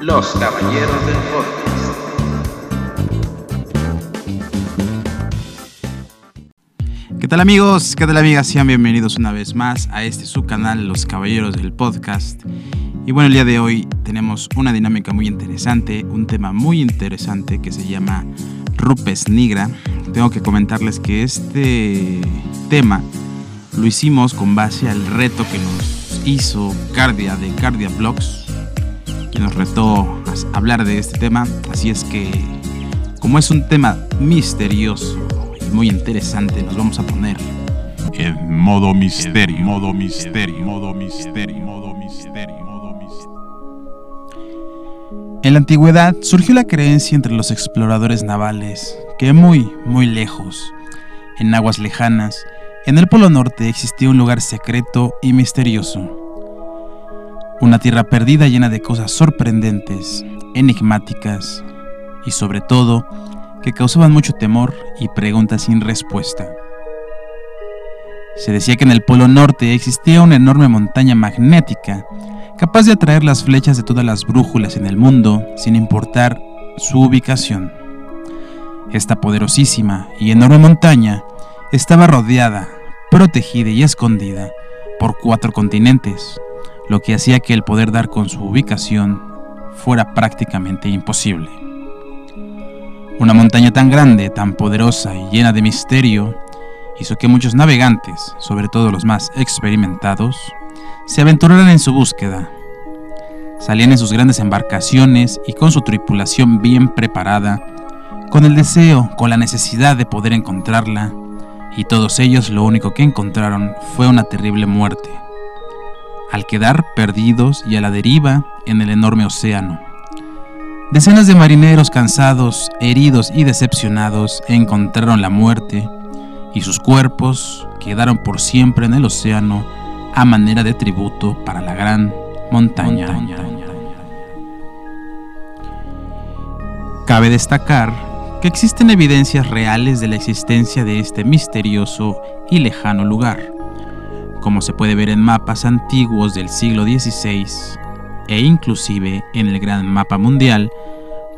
Los Caballeros del Podcast. ¿Qué tal amigos? ¿Qué tal amigas? Sean bienvenidos una vez más a este su canal Los Caballeros del Podcast. Y bueno, el día de hoy tenemos una dinámica muy interesante, un tema muy interesante que se llama Rupes Nigra. Tengo que comentarles que este tema lo hicimos con base al reto que nos hizo Cardia de Cardia Blogs quien nos retó a hablar de este tema. Así es que, como es un tema misterioso y muy interesante, nos vamos a poner en modo misterio, modo misterio, modo misterio, modo misterio, modo misterio. En la antigüedad surgió la creencia entre los exploradores navales que muy, muy lejos, en aguas lejanas, en el Polo Norte existía un lugar secreto y misterioso una tierra perdida llena de cosas sorprendentes, enigmáticas y sobre todo que causaban mucho temor y preguntas sin respuesta. Se decía que en el Polo Norte existía una enorme montaña magnética capaz de atraer las flechas de todas las brújulas en el mundo sin importar su ubicación. Esta poderosísima y enorme montaña estaba rodeada, protegida y escondida por cuatro continentes, lo que hacía que el poder dar con su ubicación fuera prácticamente imposible. Una montaña tan grande, tan poderosa y llena de misterio hizo que muchos navegantes, sobre todo los más experimentados, se aventuraran en su búsqueda. Salían en sus grandes embarcaciones y con su tripulación bien preparada, con el deseo, con la necesidad de poder encontrarla, y todos ellos lo único que encontraron fue una terrible muerte al quedar perdidos y a la deriva en el enorme océano. Decenas de marineros cansados, heridos y decepcionados encontraron la muerte y sus cuerpos quedaron por siempre en el océano a manera de tributo para la gran montaña. Cabe destacar que existen evidencias reales de la existencia de este misterioso y lejano lugar como se puede ver en mapas antiguos del siglo XVI e inclusive en el Gran Mapa Mundial,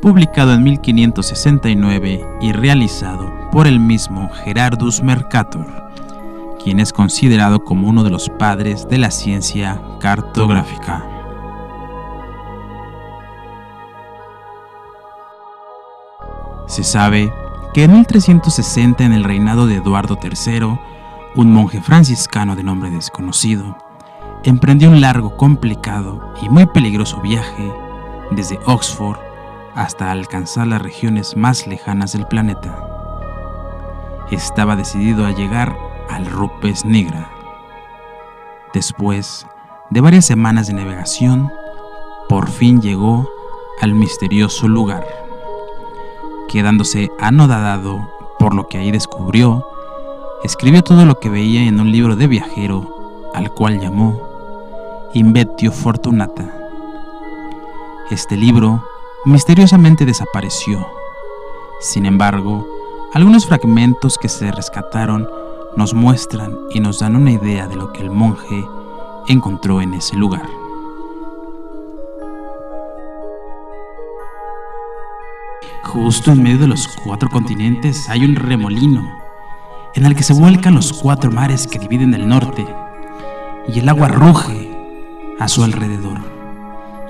publicado en 1569 y realizado por el mismo Gerardus Mercator, quien es considerado como uno de los padres de la ciencia cartográfica. Se sabe que en 1360 en el reinado de Eduardo III, un monje franciscano de nombre desconocido, emprendió un largo, complicado y muy peligroso viaje desde Oxford hasta alcanzar las regiones más lejanas del planeta. Estaba decidido a llegar al Rupes Nigra. Después de varias semanas de navegación, por fin llegó al misterioso lugar, quedándose anodadado por lo que ahí descubrió escribió todo lo que veía en un libro de viajero, al cual llamó Invetio Fortunata. Este libro misteriosamente desapareció. Sin embargo, algunos fragmentos que se rescataron nos muestran y nos dan una idea de lo que el monje encontró en ese lugar. Justo en medio de los cuatro continentes hay un remolino en el que se vuelcan los cuatro mares que dividen el norte, y el agua ruge a su alrededor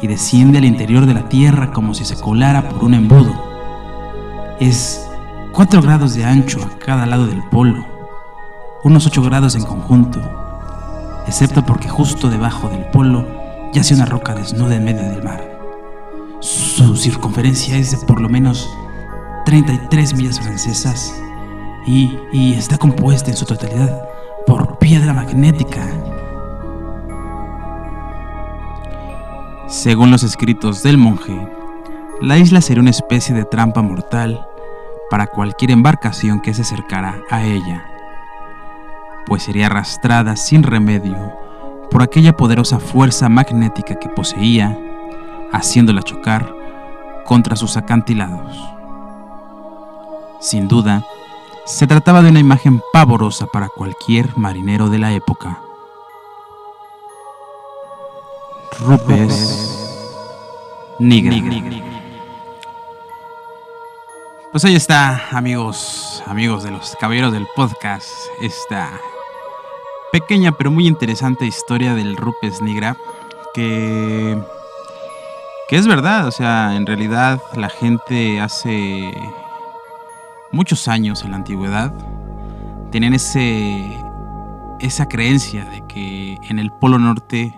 y desciende al interior de la tierra como si se colara por un embudo. Es cuatro grados de ancho a cada lado del polo, unos ocho grados en conjunto, excepto porque justo debajo del polo yace una roca desnuda en medio del mar. Su circunferencia es de por lo menos 33 millas francesas y, está compuesta en su totalidad por piedra magnética. Según los escritos del monje, la isla sería una especie de trampa mortal para cualquier embarcación que se acercara a ella, pues sería arrastrada sin remedio por aquella poderosa fuerza magnética que poseía, haciéndola chocar contra sus acantilados. Sin duda, se trataba de una imagen pavorosa para cualquier marinero de la época. Rupes Nigra. Pues ahí está, amigos, amigos de los caballeros del podcast, esta pequeña pero muy interesante historia del Rupes Nigra, que, que es verdad, o sea, en realidad la gente hace muchos años en la antigüedad tenían ese, esa creencia de que en el Polo Norte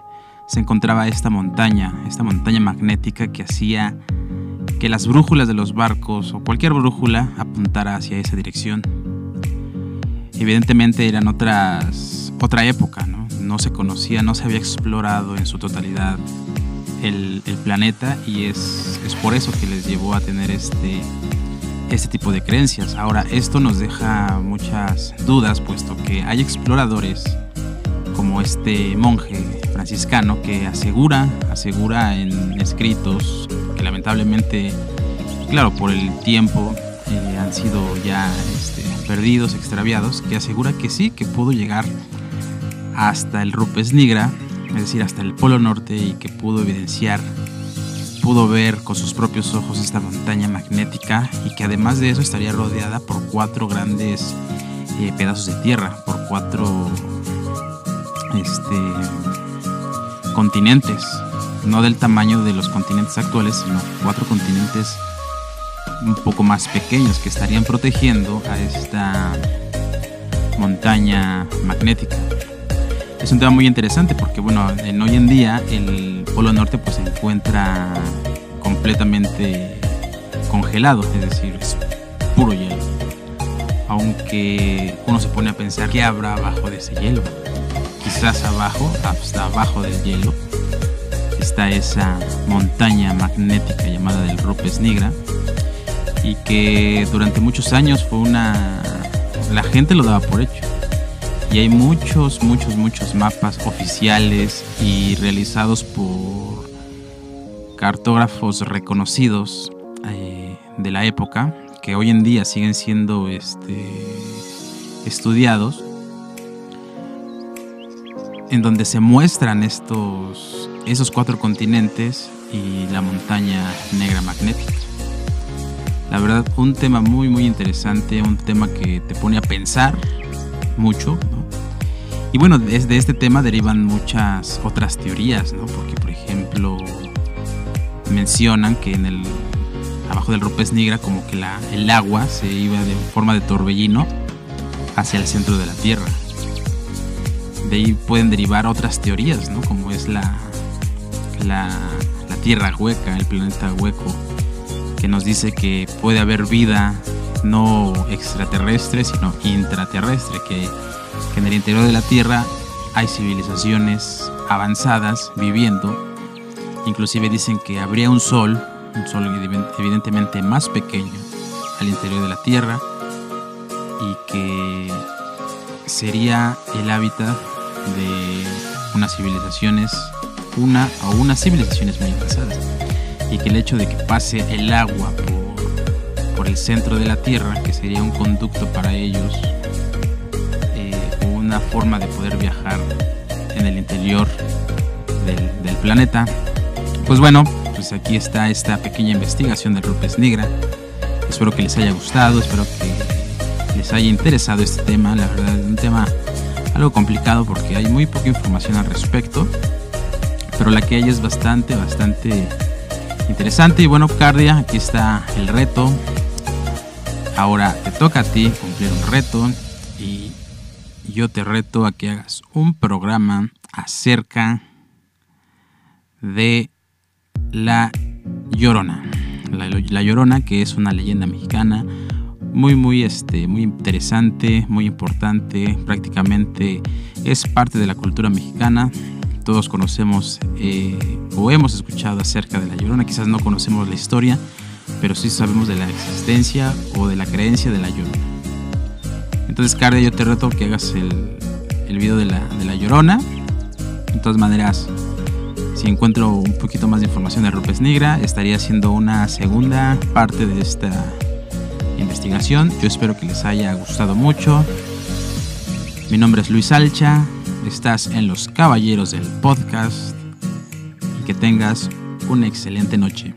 se encontraba esta montaña, esta montaña magnética que hacía que las brújulas de los barcos o cualquier brújula apuntara hacia esa dirección. Evidentemente eran otras, otra época, ¿no? no se conocía, no se había explorado en su totalidad el, planeta y es, es, por eso que les llevó a tener este, este tipo de creencias. Ahora, esto nos deja muchas dudas, puesto que hay exploradores como este monje franciscano que asegura, asegura en escritos que lamentablemente, claro, por el tiempo eh, han sido ya este, perdidos, extraviados, que asegura que sí, que pudo llegar hasta el Rupes Nigra, es decir, hasta el Polo Norte y que pudo evidenciar, pudo ver con sus propios ojos esta montaña magnética y que además de eso estaría rodeada por cuatro grandes eh, pedazos de tierra, por cuatro este, continentes, no del tamaño de los continentes actuales, sino cuatro continentes un poco más pequeños que estarían protegiendo a esta montaña magnética. Es un tema muy interesante porque bueno, en hoy en día el Polo Norte pues se encuentra completamente congelado, es decir, es puro hielo. Aunque uno se pone a pensar qué habrá abajo de ese hielo quizás abajo, hasta abajo del hielo, está esa montaña magnética llamada del Rupes Nigra y que durante muchos años fue una... la gente lo daba por hecho. Y hay muchos, muchos, muchos mapas oficiales y realizados por cartógrafos reconocidos eh, de la época que hoy en día siguen siendo este, estudiados en donde se muestran estos, esos cuatro continentes y la montaña negra magnética. La verdad, un tema muy muy interesante, un tema que te pone a pensar mucho. Y bueno, desde este tema derivan muchas otras teorías, ¿no? porque por ejemplo mencionan que en el abajo del Rupes Nigra como que la, el agua se iba de forma de torbellino hacia el centro de la Tierra de ahí pueden derivar otras teorías, ¿no? Como es la, la, Tierra hueca, el planeta hueco, que nos dice que puede haber vida no extraterrestre, sino intraterrestre, que, que en el interior de la Tierra hay civilizaciones avanzadas viviendo. Inclusive dicen que habría un sol, un sol evidentemente más pequeño al interior de la Tierra y que sería el hábitat de unas civilizaciones, una o unas civilizaciones muy avanzadas, y que el hecho de que pase el agua por, por el centro de la Tierra, que sería un conducto para ellos, una forma de poder viajar en el interior del, del planeta, pues bueno, pues aquí está esta pequeña investigación de Rupes Negra. Espero que les haya gustado, espero que les haya interesado este tema. La verdad, es un tema algo complicado porque hay muy poca información al respecto, pero la que hay es bastante, bastante interesante. Y bueno, Cardia, aquí está el reto. Ahora te toca a ti cumplir un reto y yo te reto a que hagas un programa acerca de la Llorona. La, Llorona, que es una leyenda mexicana muy muy este muy interesante muy importante prácticamente es parte de la cultura mexicana. Todos conocemos eh, o hemos escuchado acerca de la llorona. Quizás no conocemos la historia pero sí sabemos de la existencia o de la creencia de la llorona entonces Cardia yo te reto que hagas el, el video de la, de la llorona de todas maneras si encuentro un poquito más de información de Rupes Negra estaría haciendo una segunda parte de esta investigación. Yo espero que les haya gustado mucho. Mi nombre es Luis Alcha, estás en Los Caballeros del Podcast y que tengas una excelente noche.